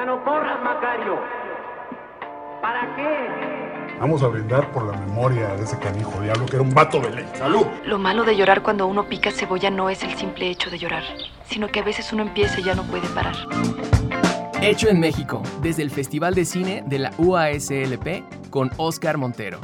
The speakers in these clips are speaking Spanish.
Ya no corras, Macario. ¿Para qué? Vamos a brindar por la memoria de ese canijo diablo que era un vato de ley. ¡Salud! Lo malo de llorar cuando uno pica cebolla no es el simple hecho de llorar, sino que a veces uno empieza y ya no puede parar. Hecho en México, desde el Festival de Cine de la UASLP con Oscar Montero.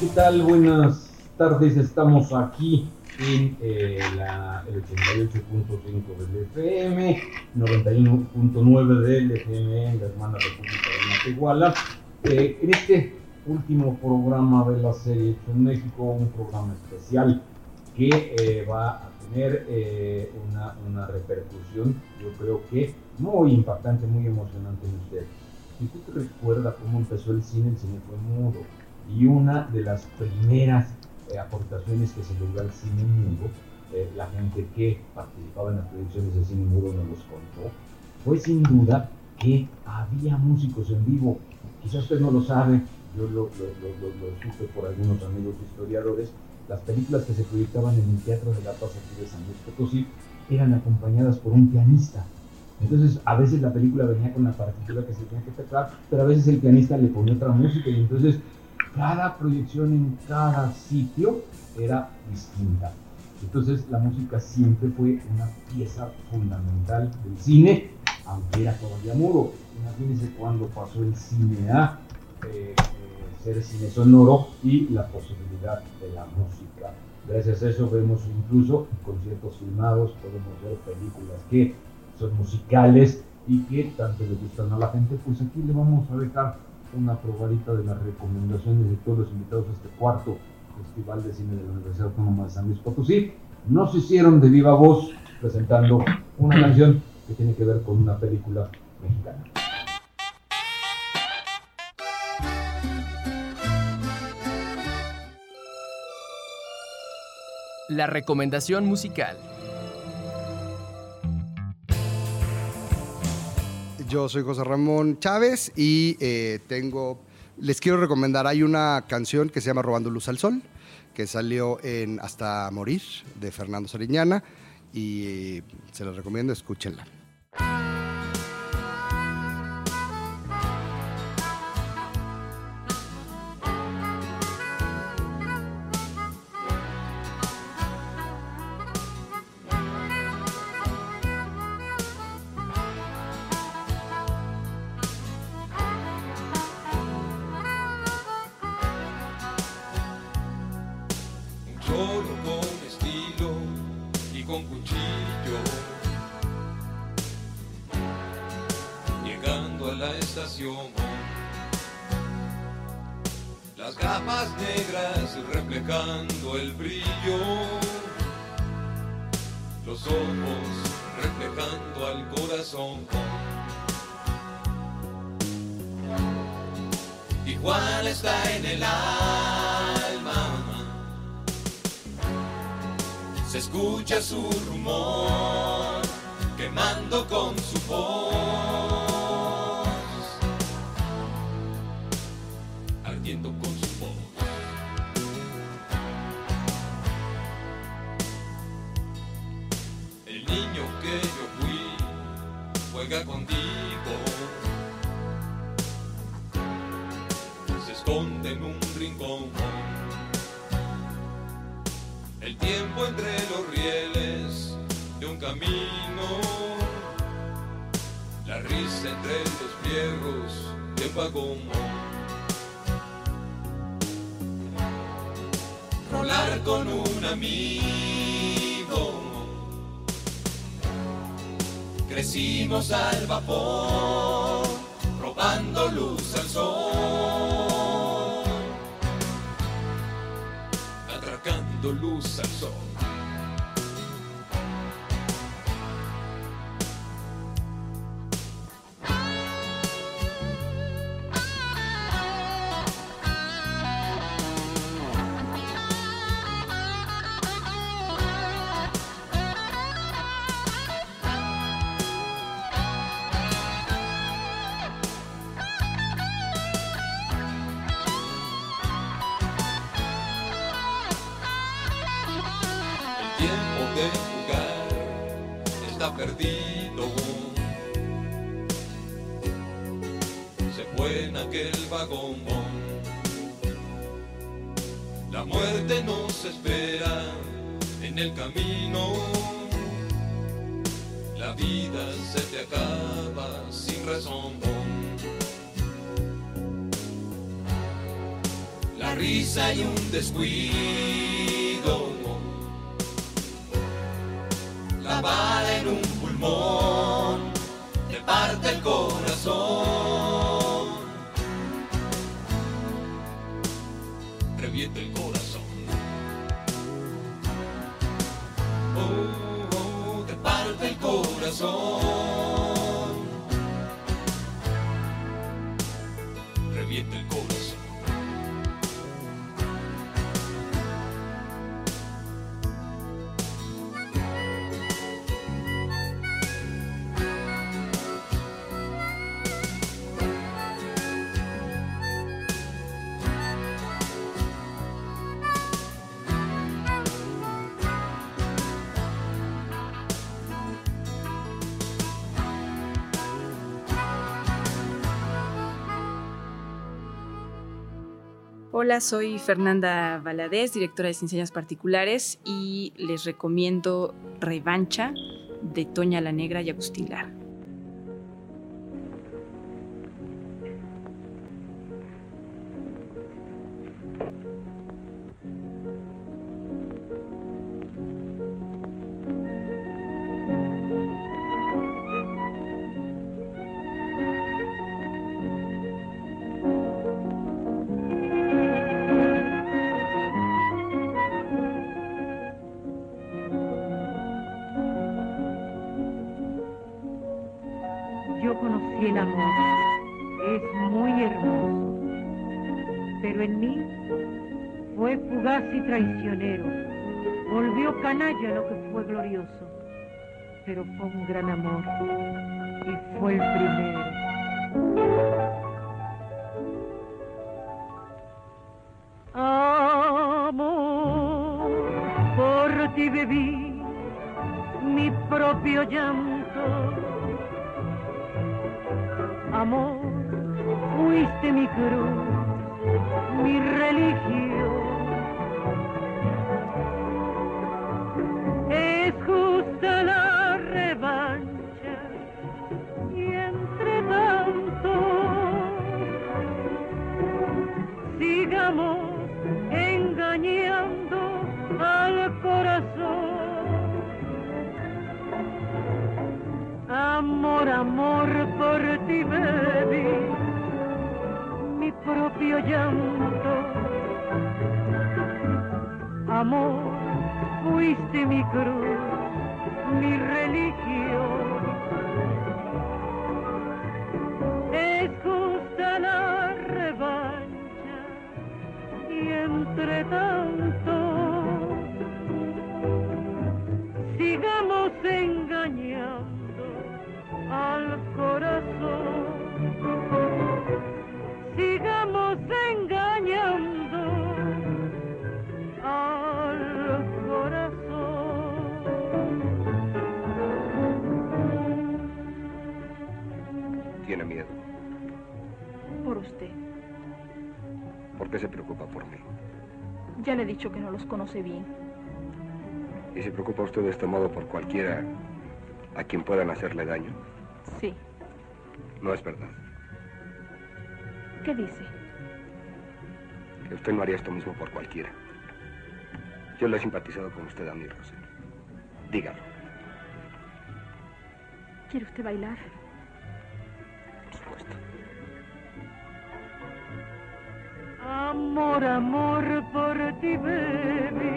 ¿Qué tal? Buenas tardes. Estamos aquí en eh, la, el 88.5 del FM, 91.9 del FM en la hermana República de Matehuala. Eh, en este último programa de la serie Hecho en México, un programa especial que eh, va a tener eh, una, una repercusión, yo creo que muy impactante, muy emocionante en usted. Si usted recuerda cómo empezó el cine, el cine fue mudo y una de las primeras eh, aportaciones que se dio al cine mudo, eh, la gente que participaba en las proyecciones de cine mudo nos los contó, fue sin duda que había músicos en vivo. Quizás usted no lo sabe, yo lo, lo, lo, lo supe por algunos amigos historiadores, las películas que se proyectaban en el Teatro de la Paz aquí de San Luis Potosí eran acompañadas por un pianista. Entonces, a veces la película venía con la partitura que se tenía que tocar, pero a veces el pianista le ponía otra música y entonces cada proyección en cada sitio era distinta. Entonces la música siempre fue una pieza fundamental del cine, aunque era todavía mudo. Imagínense cuando pasó el cine a eh, eh, ser cine sonoro y la posibilidad de la música. Gracias a eso vemos incluso conciertos filmados, podemos ver películas que son musicales y que tanto le gustan a la gente. Pues aquí le vamos a dejar una probadita de las recomendaciones de todos los invitados a este cuarto Festival de Cine de la Universidad Autónoma de San Luis Potosí. Nos hicieron de viva voz presentando una canción que tiene que ver con una película mexicana. La recomendación musical. Yo soy José Ramón Chávez y eh, tengo, les quiero recomendar, hay una canción que se llama Robando Luz al Sol, que salió en Hasta Morir de Fernando Sariñana y se los recomiendo, escúchenla. Reflejando al corazón. Igual está en el alma se escucha su rumor, quemando con su voz, juega contigo, se esconde en un rincón. El tiempo entre los rieles de un camino, la risa entre los fierros de un vagón. Rolar con un amigo, crecimos al vapor, robando luz al sol. atracando luz al sol. De jugar está perdido. Se fue en aquel vagón. La muerte nos espera en el camino. La vida se te acaba sin razón. La risa y un descuido. Bala en un pulmón te parte el corazón. Revienta el corazón. Oh, oh, te parte el corazón. Hola, soy Fernanda Valadez, directora de Enseñas Particulares, y les recomiendo Revancha de Toña la Negra y Agustín. Canalla lo que fue glorioso. Pero fue un gran amor. Y fue el primero. Entre tanto sigamos engañando al corazón. Sigamos engañando al corazón. Tiene miedo. Por usted. ¿Por qué se preocupa por mí? Ya le he dicho que no los conoce bien. ¿Y se preocupa usted de este modo por cualquiera a quien puedan hacerle daño? Sí. No es verdad. ¿Qué dice? Que usted no haría esto mismo por cualquiera. Yo le he simpatizado con usted a mí, Rosel. Dígalo. ¿Quiere usted bailar? Amor, amor, por ti bebí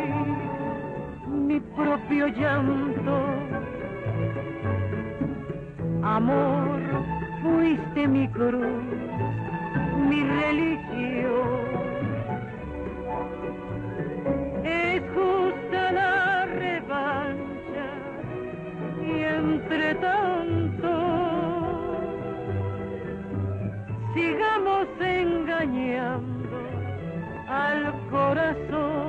mi propio llanto. Amor, fuiste mi cruz, mi religión. Es justa la revancha y entre tanto corazón.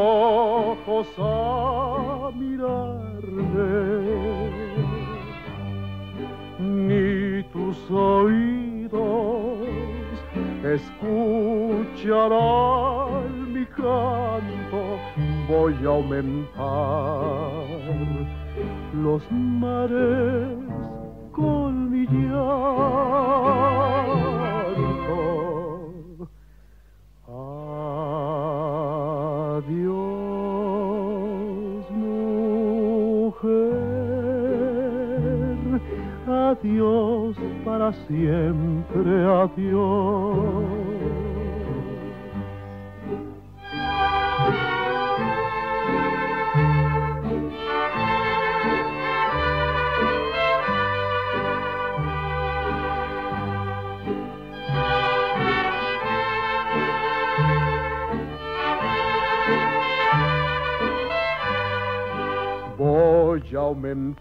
Ojos a mirarme, ni tus oídos escucharán mi canto. Voy a aumentar los mares con mi. Adiós para siempre, adiós. aumentar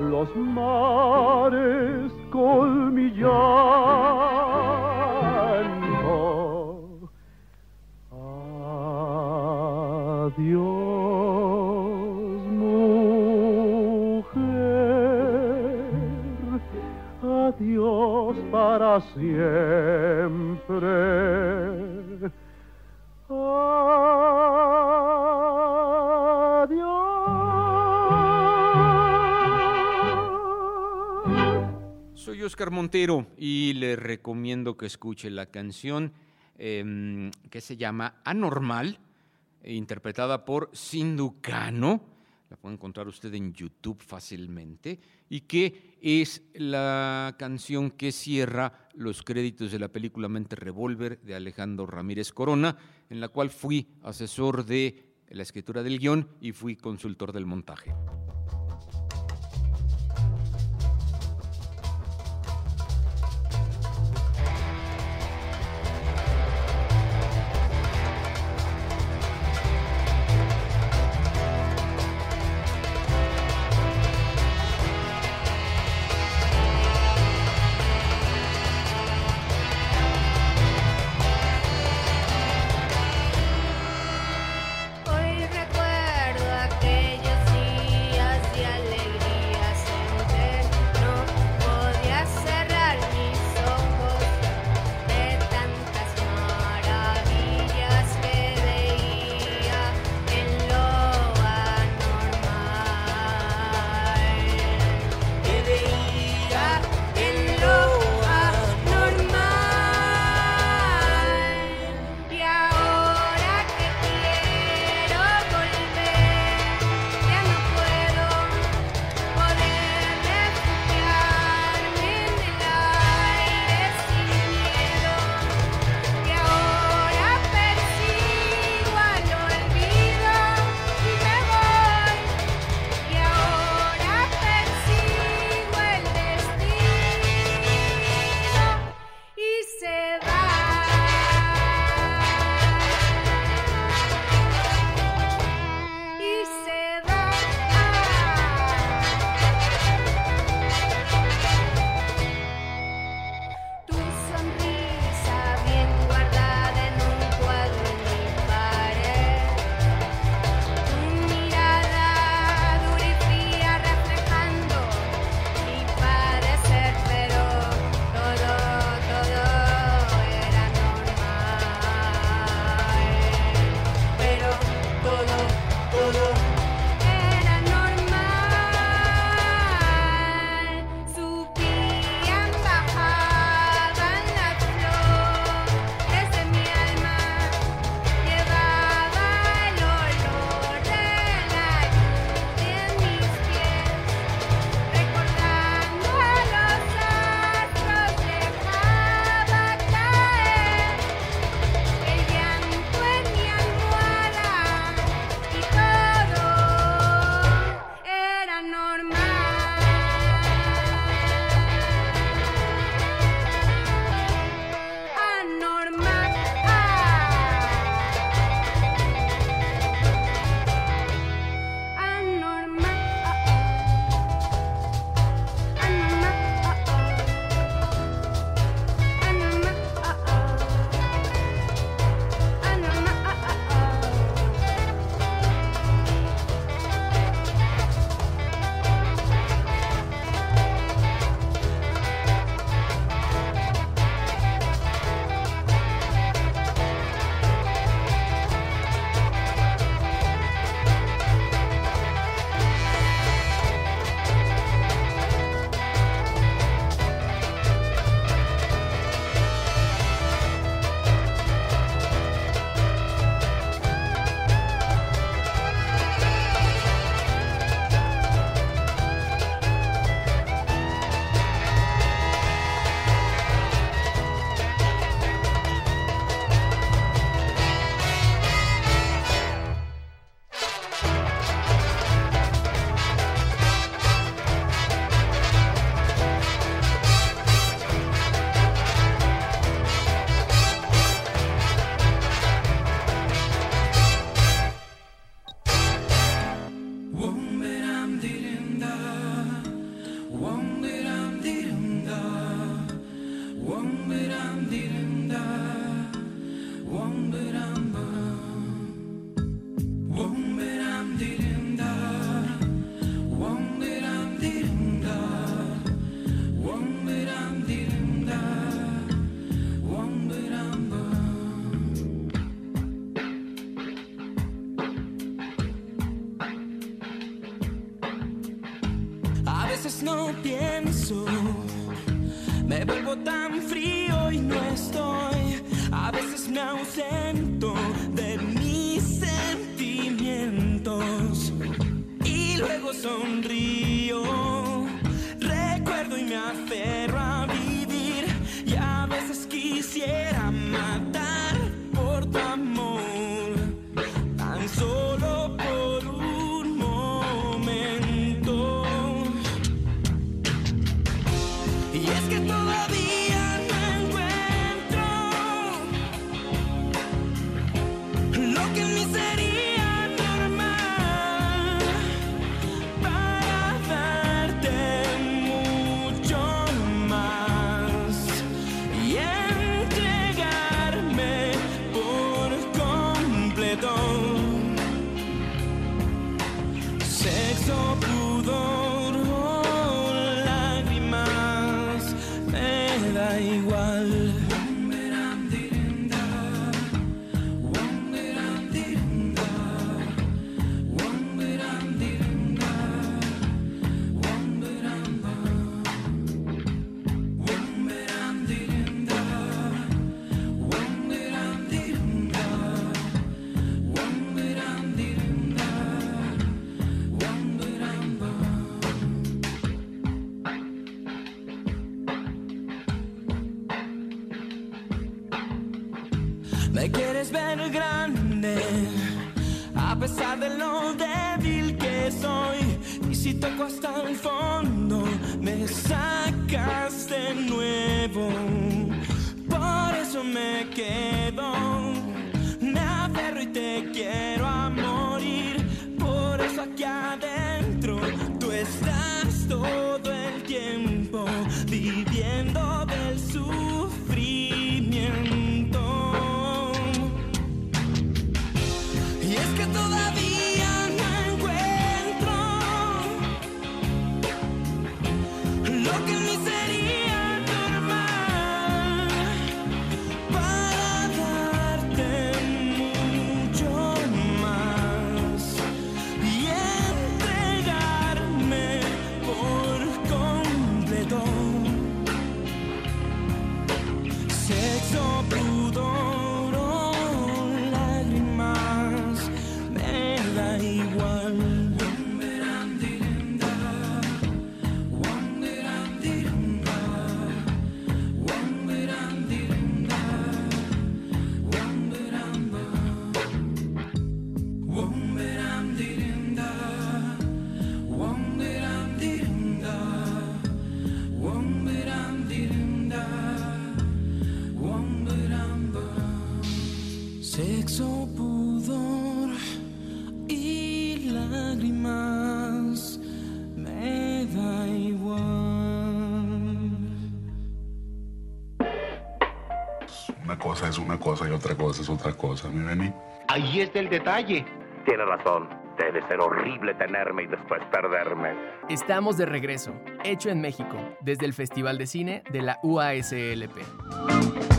los mares con mi llanto. Adiós, mujer, adiós para siempre. Soy Oscar Montero y le recomiendo que escuche la canción em, que se llama Anormal, interpretada por Sinducano. La puede encontrar usted en YouTube fácilmente. Y que es la canción que cierra los créditos de la película Mente Revolver de Alejandro Ramírez Corona, en la cual fui asesor de la escritura del guion y fui consultor del montaje. Ahí está el detalle. Tiene razón. Debe ser horrible tenerme y después perderme. Estamos de regreso, hecho en México, desde el Festival de Cine de la UASLP.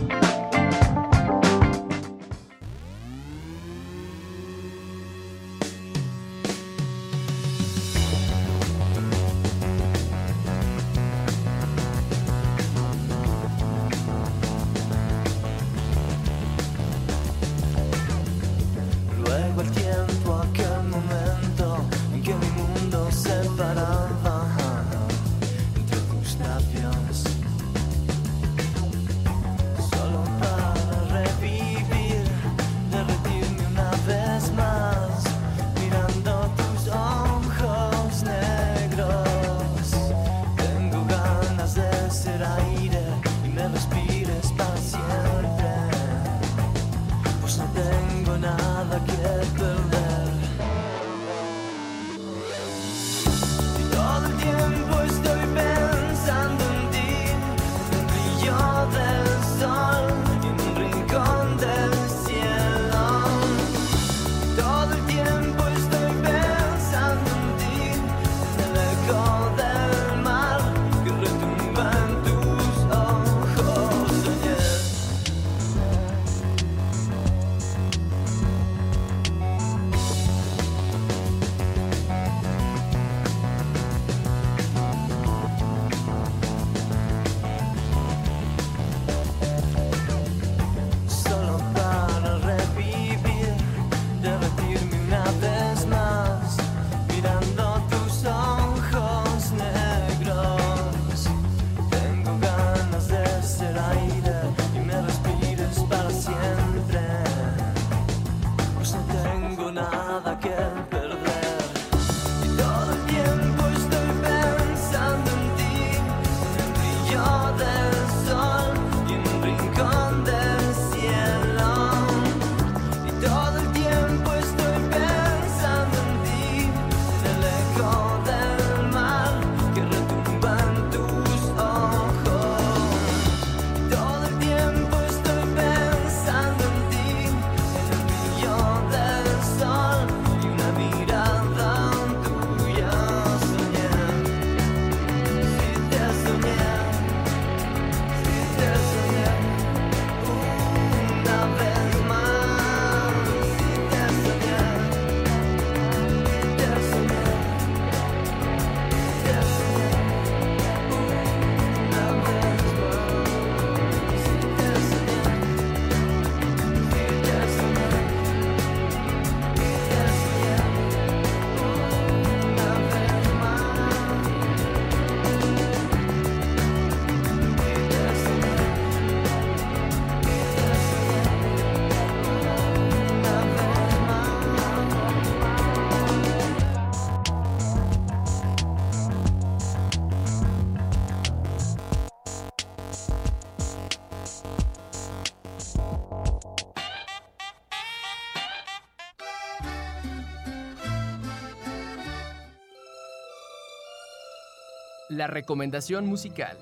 la recomendación musical.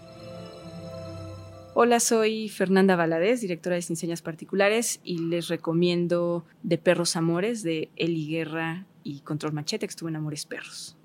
Hola, soy Fernanda Valadez, directora de Sin Señas Particulares, y les recomiendo De Perros Amores de Eli Guerra y Control Machete, que estuvo en Amores Perros.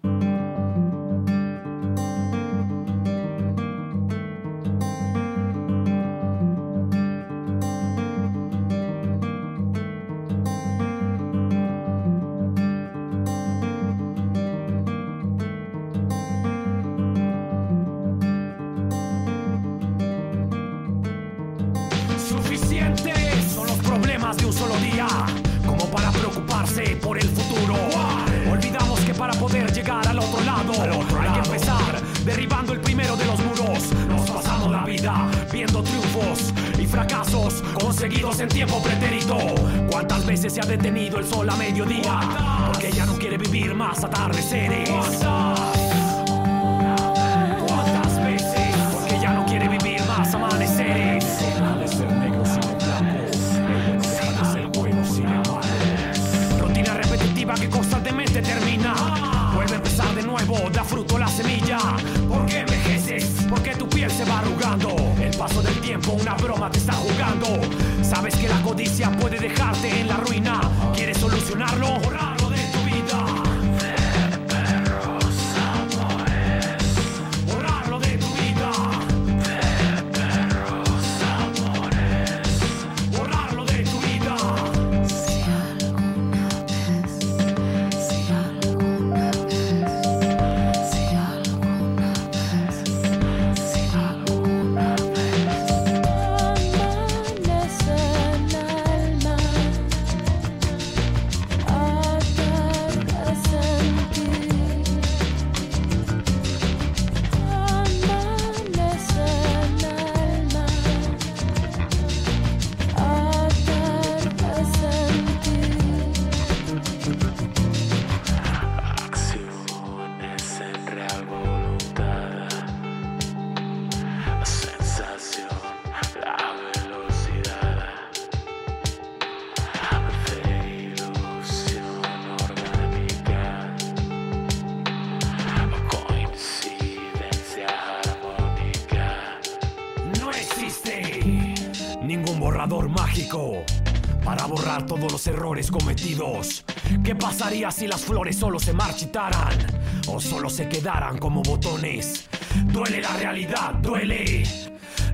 cometidos. ¿Qué pasaría si las flores solo se marchitaran o solo se quedaran como botones? Duele la realidad, duele.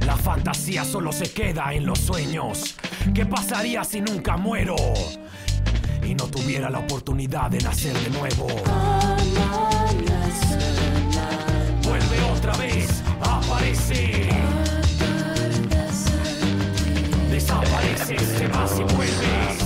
La fantasía solo se queda en los sueños. ¿Qué pasaría si nunca muero y no tuviera la oportunidad de nacer de nuevo? Vuelve otra vez, aparece. Desapareces, te vas y vuelves.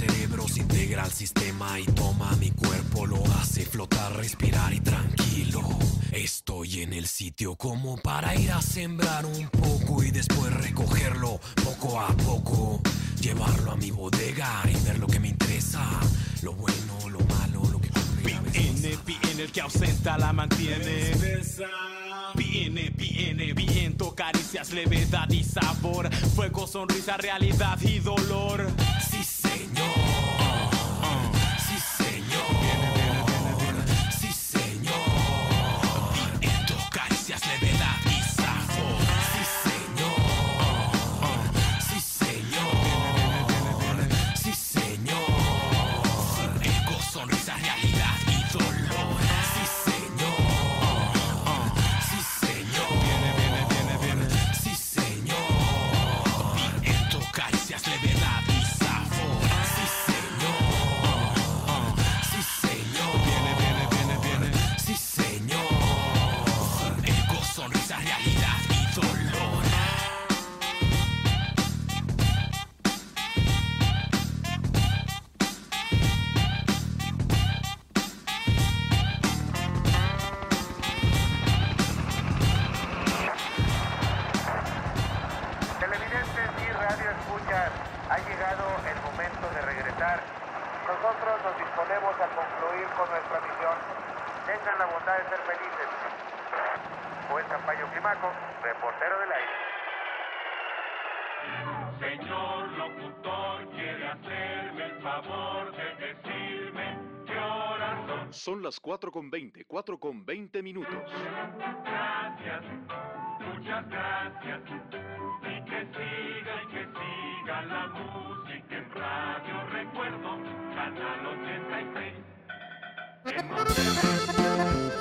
Cerebro, se integra al sistema y toma mi cuerpo, lo hace flotar, respirar y tranquilo. Estoy en el sitio como para ir a sembrar un poco y después recogerlo poco a poco. Llevarlo a mi bodega y ver lo que me interesa. Lo bueno, lo malo, lo que Viene, viene el que ausenta la mantiene. Viene, viene, viento, caricias, levedad y sabor. Fuego, sonrisa, realidad y dolor. Sí, señor. Las 4 con 20, 4 con 20 minutos. Gracias, muchas gracias. Y que siga y que siga la música en Radio Recuerdo, Canal 86.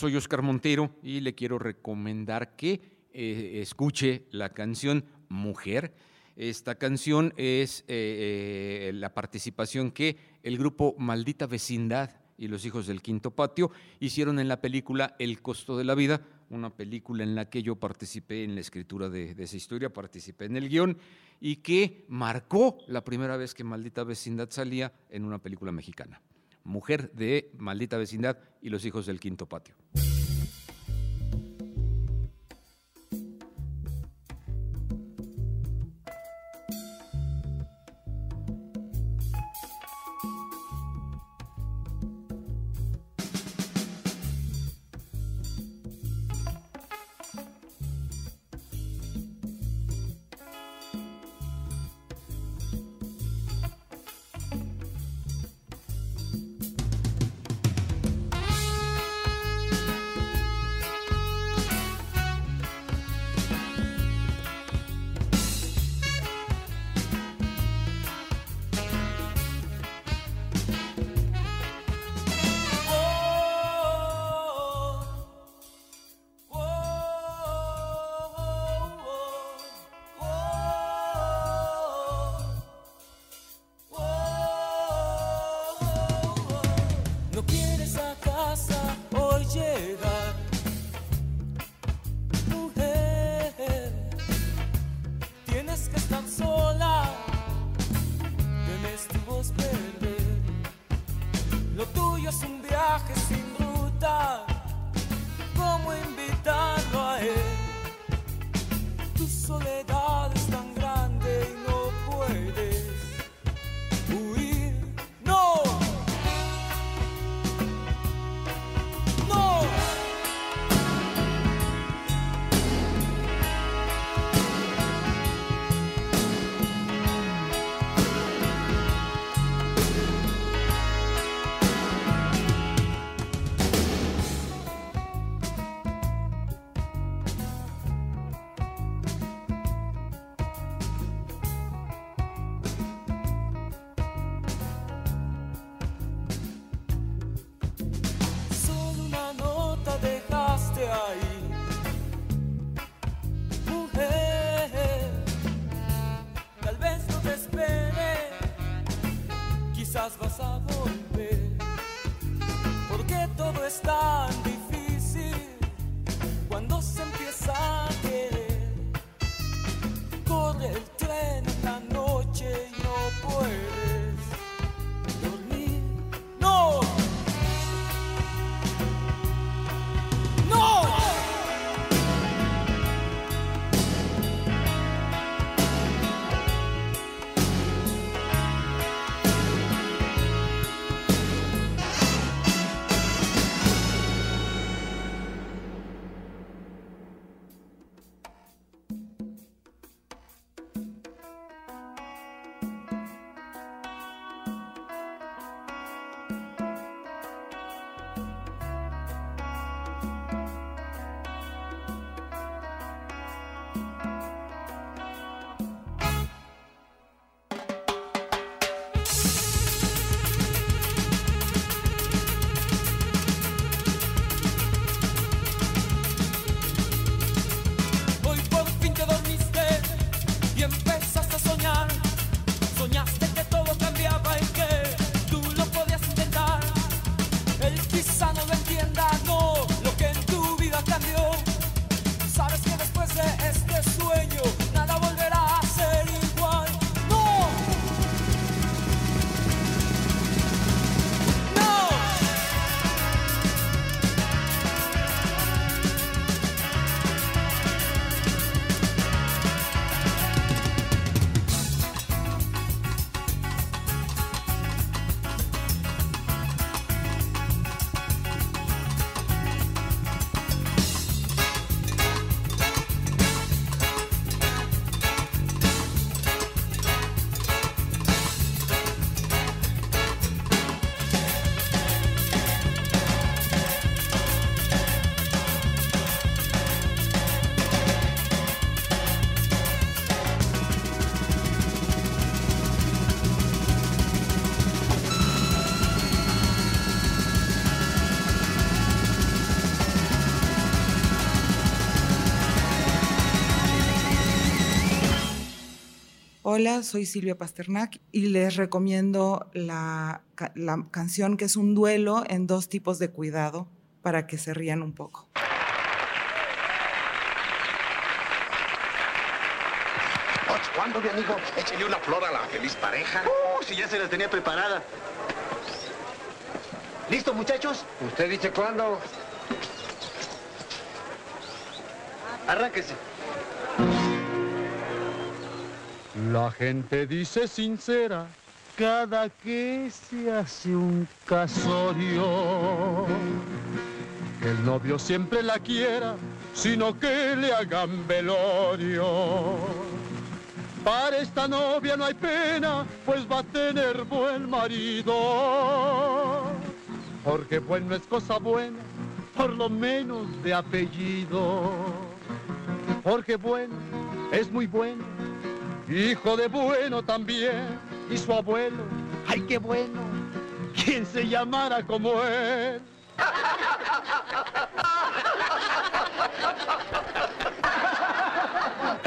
Soy Oscar Montero y le quiero recomendar que eh, escuche la canción Mujer. Esta canción es eh, eh, la participación que el grupo Maldita Vecindad y los hijos del Quinto Patio hicieron en la película El costo de la vida, una película en la que yo participé en la escritura de, de esa historia, participé en el guion y que marcó la primera vez que Maldita Vecindad salía en una película mexicana. Mujer de Maldita Vecindad y los hijos del Quinto Patio. Hola, soy Silvia Pasternak y les recomiendo la, la canción que es un duelo en dos tipos de cuidado para que se rían un poco. ¿Cuándo, mi amigo? Échale una flor a la feliz pareja. Uh, si ya se la tenía preparada. ¿Listo, muchachos? ¿Usted dice cuándo? Arránquese. La gente dice sincera cada que se hace un casorio. Que el novio siempre la quiera, sino que le hagan velorio. Para esta novia no hay pena, pues va a tener buen marido. Porque bueno es cosa buena, por lo menos de apellido. Porque bueno es muy bueno, hijo de bueno también. Y su abuelo, ay qué bueno, quien se llamara como él.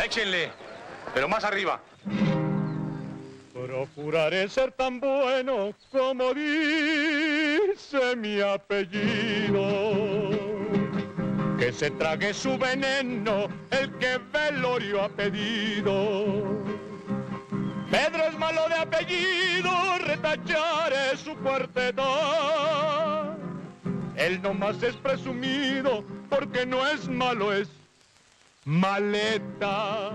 Échenle, pero más arriba. Procuraré ser tan bueno como dice mi apellido. Que se trague su veneno el que velorio ha pedido. Pedro es malo de apellido, retacharé su cuarteta. Él nomás es presumido porque no es malo, es maleta.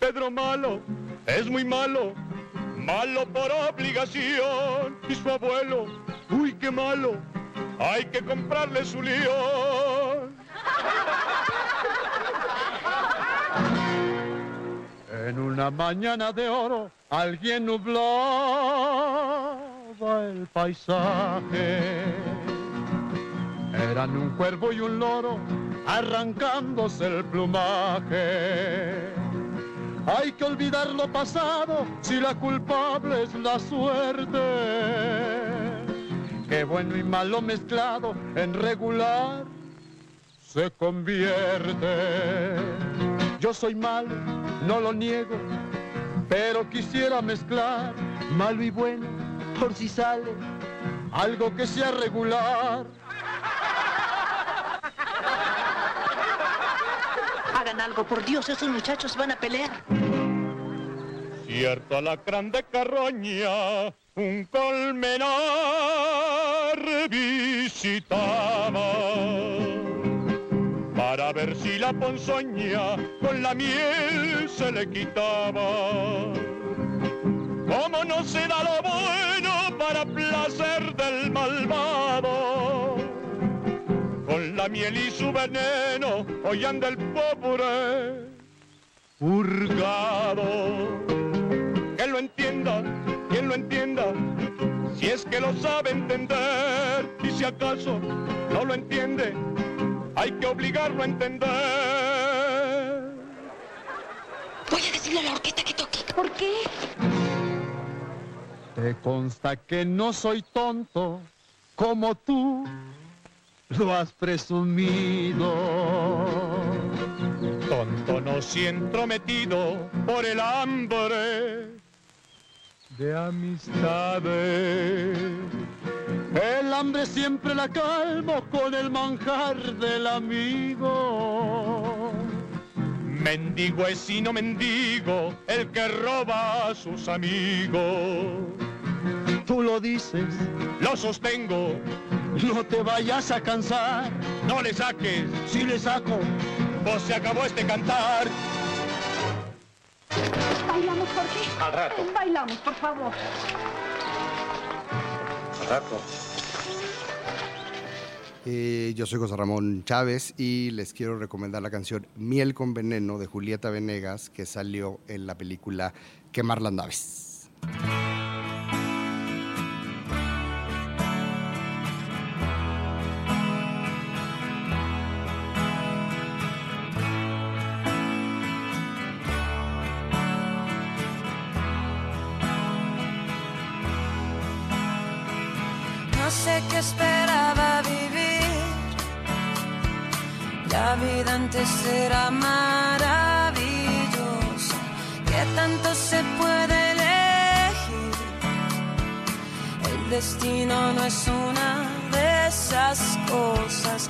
Pedro malo es muy malo, malo por obligación. Y su abuelo, uy, qué malo, hay que comprarle su león. En una mañana de oro, alguien nublaba el paisaje. Eran un cuervo y un loro arrancándose el plumaje. Hay que olvidar lo pasado si la culpable es la suerte. Que bueno y malo mezclado en regular se convierte. Yo soy malo, no lo niego, pero quisiera mezclar malo y bueno por si sale algo que sea regular. Hagan algo, por Dios, esos muchachos van a pelear. Cierto alacrán de carroña, un colmenar visitaba para ver si la ponzoña con la miel se le quitaba. Como no se da lo bueno para placer del malvado, con la miel y su veneno hoy anda el pobre purgado. Que lo entienda, quien lo entienda, si es que lo sabe entender, y si acaso no lo entiende, hay que obligarlo a entender. Voy a decirle a la orquesta que toque. ¿Por qué? Te consta que no soy tonto como tú lo has presumido. Tonto no si entrometido por el hambre de amistades. El hambre siempre la calmo con el manjar del amigo. Mendigo es y no mendigo el que roba a sus amigos. Tú lo dices, lo sostengo. No te vayas a cansar. No le saques. Si le saco, vos se acabó este cantar. ¿Bailamos, Jorge? Al rato. Bailamos, por favor. Eh, yo soy José Ramón Chávez y les quiero recomendar la canción Miel con Veneno de Julieta Venegas que salió en la película Quemar las naves. Maravillosa. Qué ¿Qué tanto se puede elegir? El destino no es una de esas cosas.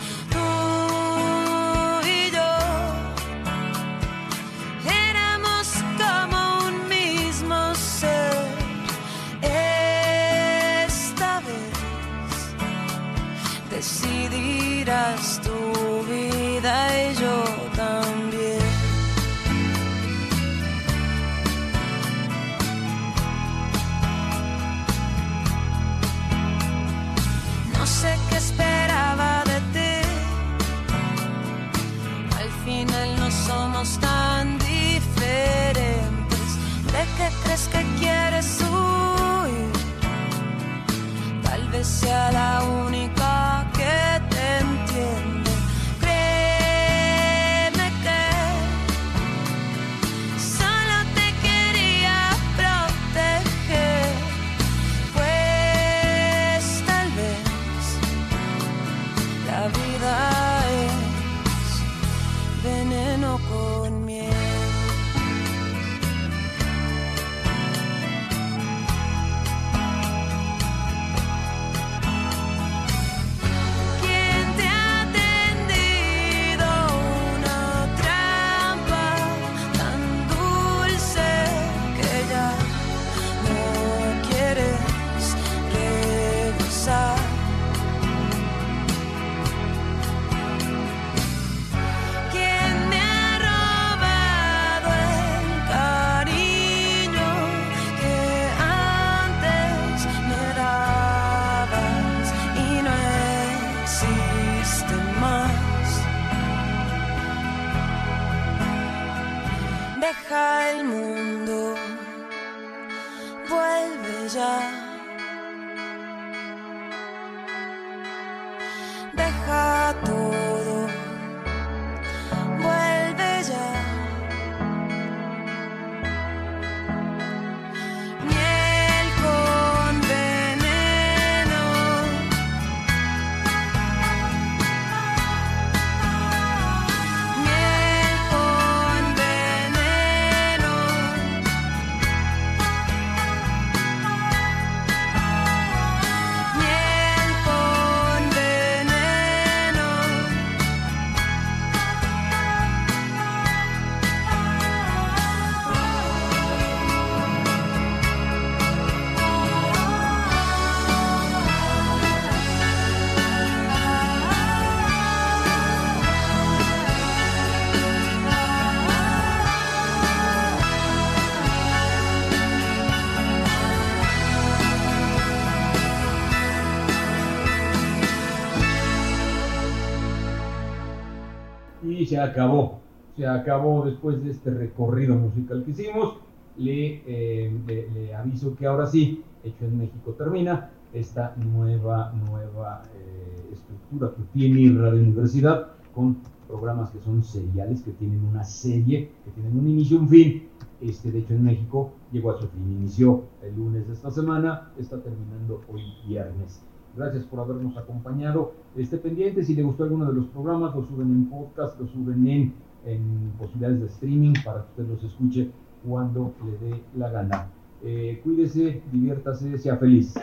Acabó, se acabó después de este recorrido musical que hicimos. Le, eh, le- aviso que ahora sí, Hecho en México termina esta nueva, nueva eh, estructura que tiene Radio Universidad con programas que son seriales, que tienen una serie, que tienen un inicio un fin. Este, de hecho, en México llegó a su fin, inició el lunes de esta semana, está terminando hoy viernes. Gracias por habernos acompañado. Esté pendiente, si le gustó alguno de los programas, lo suben en podcast, lo suben en, en posibilidades de streaming para que usted los escuche cuando le dé la gana. Eh, cuídese, diviértase, sea feliz.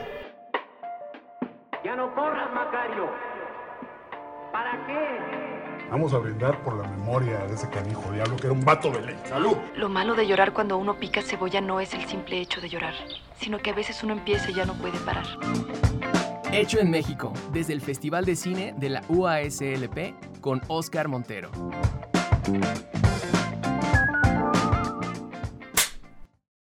Ya no corras, Macario. ¿Para qué? Vamos a brindar por la memoria de ese canijo diablo que era un vato de ley. ¡Salud! Lo malo de llorar cuando uno pica cebolla no es el simple hecho de llorar, sino que a veces uno empieza y ya no puede parar. Hecho en México, desde el Festival de Cine de la UASLP con Oscar Montero.